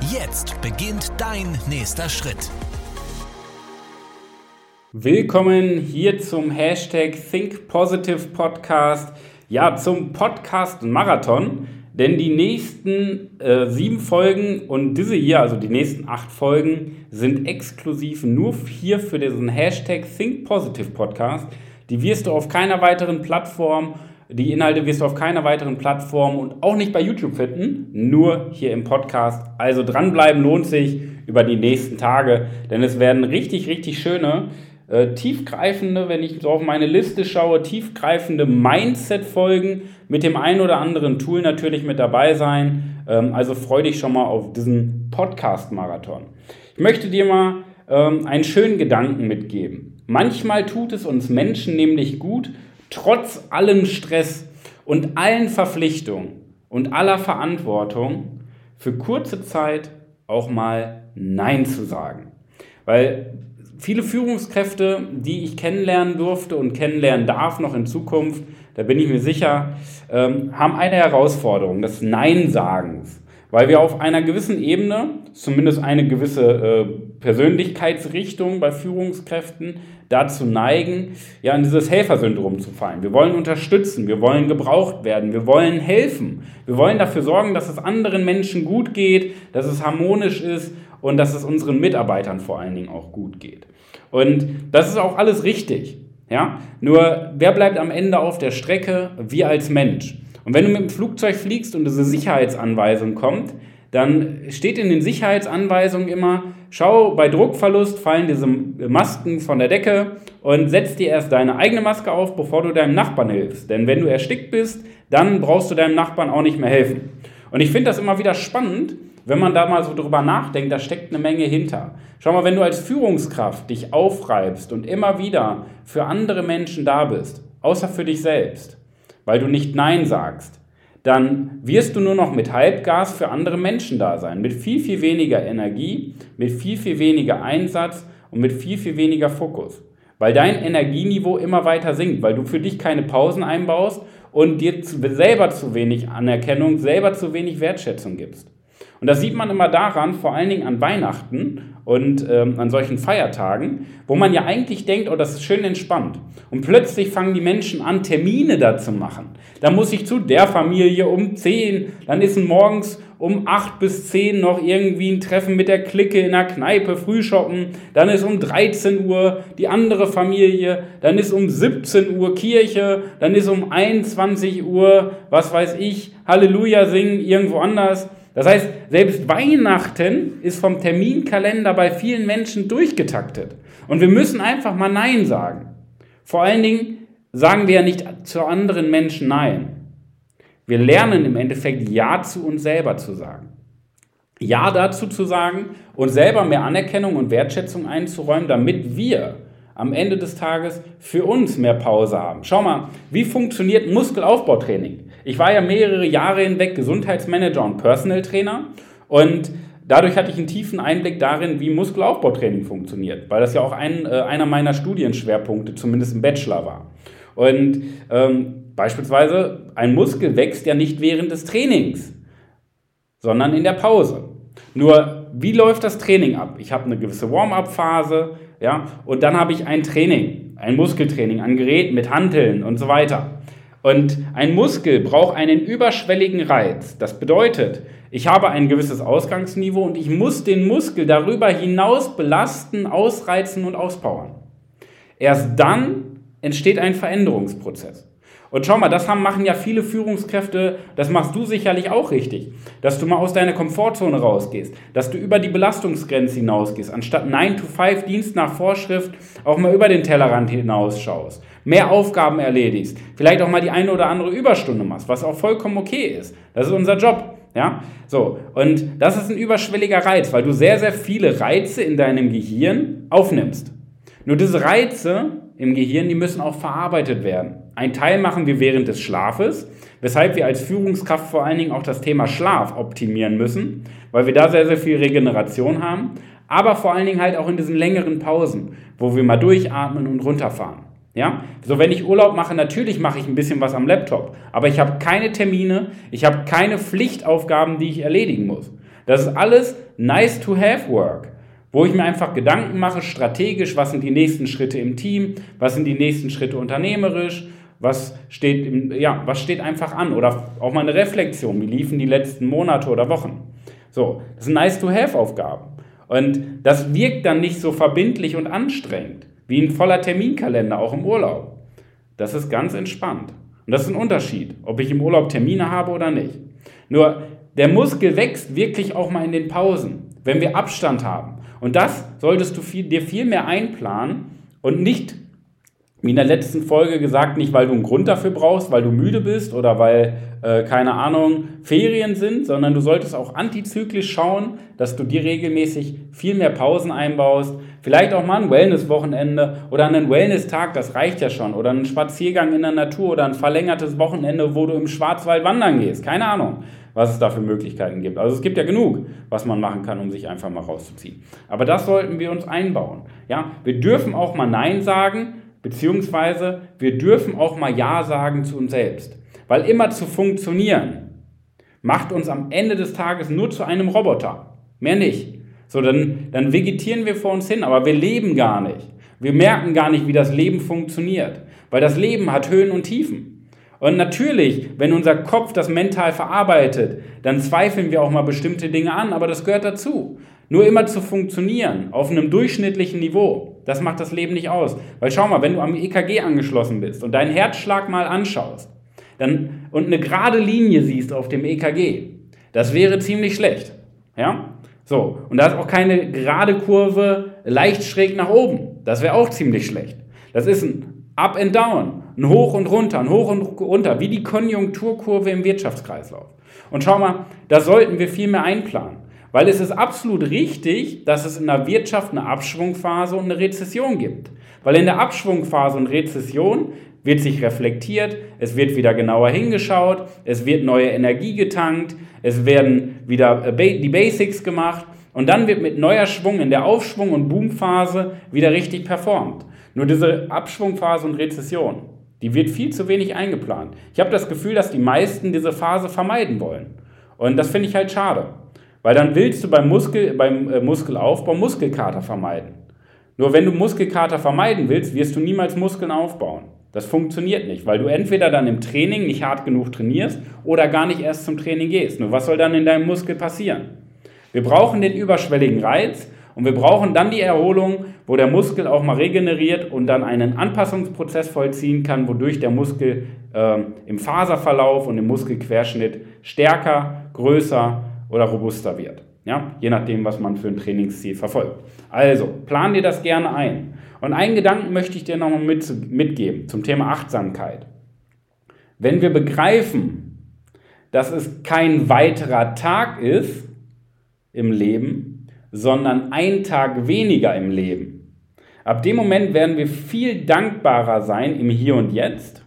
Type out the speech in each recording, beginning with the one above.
Jetzt beginnt dein nächster Schritt. Willkommen hier zum Hashtag Think Podcast. Ja, zum Podcast Marathon. Denn die nächsten äh, sieben Folgen und diese hier, also die nächsten acht Folgen, sind exklusiv nur hier für diesen Hashtag Think Podcast. Die wirst du auf keiner weiteren Plattform, die Inhalte wirst du auf keiner weiteren Plattform und auch nicht bei YouTube finden, nur hier im Podcast. Also dranbleiben lohnt sich über die nächsten Tage, denn es werden richtig, richtig schöne äh, tiefgreifende, wenn ich so auf meine Liste schaue, tiefgreifende Mindset-Folgen mit dem einen oder anderen Tool natürlich mit dabei sein. Ähm, also freu dich schon mal auf diesen Podcast-Marathon. Ich möchte dir mal ähm, einen schönen Gedanken mitgeben. Manchmal tut es uns Menschen nämlich gut, trotz allem Stress und allen Verpflichtungen und aller Verantwortung für kurze Zeit auch mal Nein zu sagen. Weil viele Führungskräfte, die ich kennenlernen durfte und kennenlernen darf noch in Zukunft, da bin ich mir sicher, ähm, haben eine Herausforderung des Nein-Sagens. Weil wir auf einer gewissen Ebene, zumindest eine gewisse äh, Persönlichkeitsrichtung bei Führungskräften, dazu neigen, ja in dieses Helfersyndrom zu fallen. Wir wollen unterstützen, wir wollen gebraucht werden, wir wollen helfen, wir wollen dafür sorgen, dass es anderen Menschen gut geht, dass es harmonisch ist und dass es unseren Mitarbeitern vor allen Dingen auch gut geht. Und das ist auch alles richtig. Ja? Nur wer bleibt am Ende auf der Strecke? Wir als Mensch. Und wenn du mit dem Flugzeug fliegst und diese Sicherheitsanweisung kommt, dann steht in den Sicherheitsanweisungen immer, schau, bei Druckverlust fallen diese Masken von der Decke und setz dir erst deine eigene Maske auf, bevor du deinem Nachbarn hilfst. Denn wenn du erstickt bist, dann brauchst du deinem Nachbarn auch nicht mehr helfen. Und ich finde das immer wieder spannend, wenn man da mal so drüber nachdenkt, da steckt eine Menge hinter. Schau mal, wenn du als Führungskraft dich aufreibst und immer wieder für andere Menschen da bist, außer für dich selbst, weil du nicht Nein sagst, dann wirst du nur noch mit Halbgas für andere Menschen da sein, mit viel, viel weniger Energie, mit viel, viel weniger Einsatz und mit viel, viel weniger Fokus. Weil dein Energieniveau immer weiter sinkt, weil du für dich keine Pausen einbaust und dir selber zu wenig Anerkennung, selber zu wenig Wertschätzung gibst. Und das sieht man immer daran, vor allen Dingen an Weihnachten und ähm, an solchen Feiertagen, wo man ja eigentlich denkt, oh, das ist schön entspannt. Und plötzlich fangen die Menschen an, Termine da zu machen. Da muss ich zu der Familie um 10, dann ist morgens um 8 bis 10 noch irgendwie ein Treffen mit der Clique in der Kneipe, Frühshoppen, dann ist um 13 Uhr die andere Familie, dann ist um 17 Uhr Kirche, dann ist um 21 Uhr, was weiß ich, Halleluja singen irgendwo anders. Das heißt, selbst Weihnachten ist vom Terminkalender bei vielen Menschen durchgetaktet. Und wir müssen einfach mal Nein sagen. Vor allen Dingen sagen wir ja nicht zu anderen Menschen Nein. Wir lernen im Endeffekt Ja zu uns selber zu sagen. Ja dazu zu sagen und selber mehr Anerkennung und Wertschätzung einzuräumen, damit wir am Ende des Tages für uns mehr Pause haben. Schau mal, wie funktioniert Muskelaufbautraining? Ich war ja mehrere Jahre hinweg Gesundheitsmanager und Personal Trainer und dadurch hatte ich einen tiefen Einblick darin, wie Muskelaufbautraining funktioniert, weil das ja auch ein, äh, einer meiner Studienschwerpunkte, zumindest im Bachelor war. Und ähm, beispielsweise, ein Muskel wächst ja nicht während des Trainings, sondern in der Pause. Nur, wie läuft das Training ab? Ich habe eine gewisse Warm-up-Phase, ja, und dann habe ich ein Training, ein Muskeltraining an Geräten mit Hanteln und so weiter. Und ein Muskel braucht einen überschwelligen Reiz. Das bedeutet, ich habe ein gewisses Ausgangsniveau und ich muss den Muskel darüber hinaus belasten, ausreizen und auspowern. Erst dann entsteht ein Veränderungsprozess. Und schau mal, das haben, machen ja viele Führungskräfte, das machst du sicherlich auch richtig, dass du mal aus deiner Komfortzone rausgehst, dass du über die Belastungsgrenze hinausgehst, anstatt 9 to 5 Dienst nach Vorschrift auch mal über den Tellerrand hinausschaust mehr Aufgaben erledigst, vielleicht auch mal die eine oder andere Überstunde machst, was auch vollkommen okay ist. Das ist unser Job. Ja, so. Und das ist ein überschwelliger Reiz, weil du sehr, sehr viele Reize in deinem Gehirn aufnimmst. Nur diese Reize im Gehirn, die müssen auch verarbeitet werden. Ein Teil machen wir während des Schlafes, weshalb wir als Führungskraft vor allen Dingen auch das Thema Schlaf optimieren müssen, weil wir da sehr, sehr viel Regeneration haben, aber vor allen Dingen halt auch in diesen längeren Pausen, wo wir mal durchatmen und runterfahren. Ja, so wenn ich Urlaub mache, natürlich mache ich ein bisschen was am Laptop, aber ich habe keine Termine, ich habe keine Pflichtaufgaben, die ich erledigen muss. Das ist alles nice to have work, wo ich mir einfach Gedanken mache, strategisch, was sind die nächsten Schritte im Team, was sind die nächsten Schritte unternehmerisch, was steht, im, ja, was steht einfach an oder auch mal eine Reflexion, wie liefen die letzten Monate oder Wochen. So, das sind nice to have Aufgaben und das wirkt dann nicht so verbindlich und anstrengend. Wie ein voller Terminkalender, auch im Urlaub. Das ist ganz entspannt. Und das ist ein Unterschied, ob ich im Urlaub Termine habe oder nicht. Nur der Muskel wächst wirklich auch mal in den Pausen, wenn wir Abstand haben. Und das solltest du viel, dir viel mehr einplanen und nicht, wie in der letzten Folge gesagt, nicht weil du einen Grund dafür brauchst, weil du müde bist oder weil, äh, keine Ahnung, Ferien sind, sondern du solltest auch antizyklisch schauen, dass du dir regelmäßig viel mehr Pausen einbaust, Vielleicht auch mal ein Wellness-Wochenende oder einen Wellness-Tag, das reicht ja schon. Oder einen Spaziergang in der Natur oder ein verlängertes Wochenende, wo du im Schwarzwald wandern gehst. Keine Ahnung, was es da für Möglichkeiten gibt. Also es gibt ja genug, was man machen kann, um sich einfach mal rauszuziehen. Aber das sollten wir uns einbauen. Ja, wir dürfen auch mal Nein sagen, beziehungsweise wir dürfen auch mal Ja sagen zu uns selbst. Weil immer zu funktionieren macht uns am Ende des Tages nur zu einem Roboter. Mehr nicht. So, dann, dann vegetieren wir vor uns hin, aber wir leben gar nicht. Wir merken gar nicht, wie das Leben funktioniert, weil das Leben hat Höhen und Tiefen. Und natürlich, wenn unser Kopf das mental verarbeitet, dann zweifeln wir auch mal bestimmte Dinge an, aber das gehört dazu. Nur immer zu funktionieren auf einem durchschnittlichen Niveau, das macht das Leben nicht aus. Weil schau mal, wenn du am EKG angeschlossen bist und deinen Herzschlag mal anschaust dann, und eine gerade Linie siehst auf dem EKG, das wäre ziemlich schlecht. Ja? So, und da ist auch keine gerade Kurve leicht schräg nach oben. Das wäre auch ziemlich schlecht. Das ist ein Up and Down, ein Hoch und Runter, ein Hoch und Runter, wie die Konjunkturkurve im Wirtschaftskreislauf. Und schau mal, da sollten wir viel mehr einplanen. Weil es ist absolut richtig, dass es in der Wirtschaft eine Abschwungphase und eine Rezession gibt. Weil in der Abschwungphase und Rezession wird sich reflektiert, es wird wieder genauer hingeschaut, es wird neue Energie getankt, es werden wieder äh, die Basics gemacht und dann wird mit neuer Schwung in der Aufschwung- und Boomphase wieder richtig performt. Nur diese Abschwungphase und Rezession, die wird viel zu wenig eingeplant. Ich habe das Gefühl, dass die meisten diese Phase vermeiden wollen. Und das finde ich halt schade. Weil dann willst du beim, Muskel, beim äh, Muskelaufbau Muskelkater vermeiden. Nur wenn du Muskelkater vermeiden willst, wirst du niemals Muskeln aufbauen. Das funktioniert nicht, weil du entweder dann im Training nicht hart genug trainierst oder gar nicht erst zum Training gehst. Nur was soll dann in deinem Muskel passieren? Wir brauchen den überschwelligen Reiz und wir brauchen dann die Erholung, wo der Muskel auch mal regeneriert und dann einen Anpassungsprozess vollziehen kann, wodurch der Muskel äh, im Faserverlauf und im Muskelquerschnitt stärker, größer oder robuster wird. Ja? Je nachdem, was man für ein Trainingsziel verfolgt. Also, plan dir das gerne ein. Und einen Gedanken möchte ich dir nochmal mit, mitgeben zum Thema Achtsamkeit. Wenn wir begreifen, dass es kein weiterer Tag ist im Leben, sondern ein Tag weniger im Leben, ab dem Moment werden wir viel dankbarer sein im Hier und Jetzt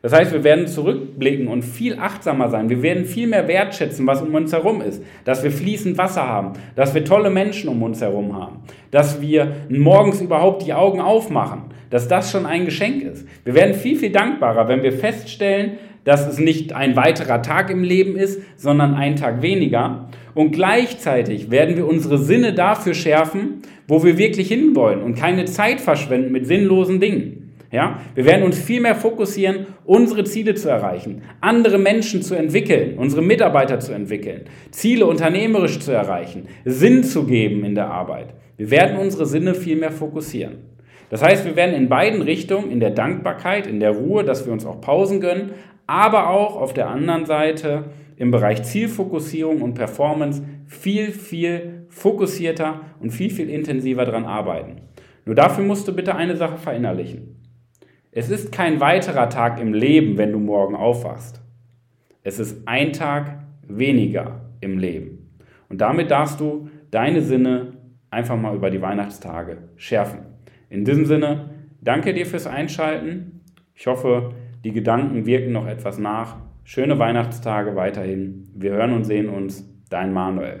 das heißt, wir werden zurückblicken und viel achtsamer sein. Wir werden viel mehr wertschätzen, was um uns herum ist. Dass wir fließend Wasser haben, dass wir tolle Menschen um uns herum haben, dass wir morgens überhaupt die Augen aufmachen, dass das schon ein Geschenk ist. Wir werden viel, viel dankbarer, wenn wir feststellen, dass es nicht ein weiterer Tag im Leben ist, sondern ein Tag weniger. Und gleichzeitig werden wir unsere Sinne dafür schärfen, wo wir wirklich hinwollen und keine Zeit verschwenden mit sinnlosen Dingen. Ja? Wir werden uns viel mehr fokussieren, unsere Ziele zu erreichen, andere Menschen zu entwickeln, unsere Mitarbeiter zu entwickeln, Ziele unternehmerisch zu erreichen, Sinn zu geben in der Arbeit. Wir werden unsere Sinne viel mehr fokussieren. Das heißt, wir werden in beiden Richtungen, in der Dankbarkeit, in der Ruhe, dass wir uns auch Pausen gönnen, aber auch auf der anderen Seite im Bereich Zielfokussierung und Performance viel, viel fokussierter und viel, viel intensiver daran arbeiten. Nur dafür musst du bitte eine Sache verinnerlichen. Es ist kein weiterer Tag im Leben, wenn du morgen aufwachst. Es ist ein Tag weniger im Leben. Und damit darfst du deine Sinne einfach mal über die Weihnachtstage schärfen. In diesem Sinne, danke dir fürs Einschalten. Ich hoffe, die Gedanken wirken noch etwas nach. Schöne Weihnachtstage weiterhin. Wir hören und sehen uns. Dein Manuel.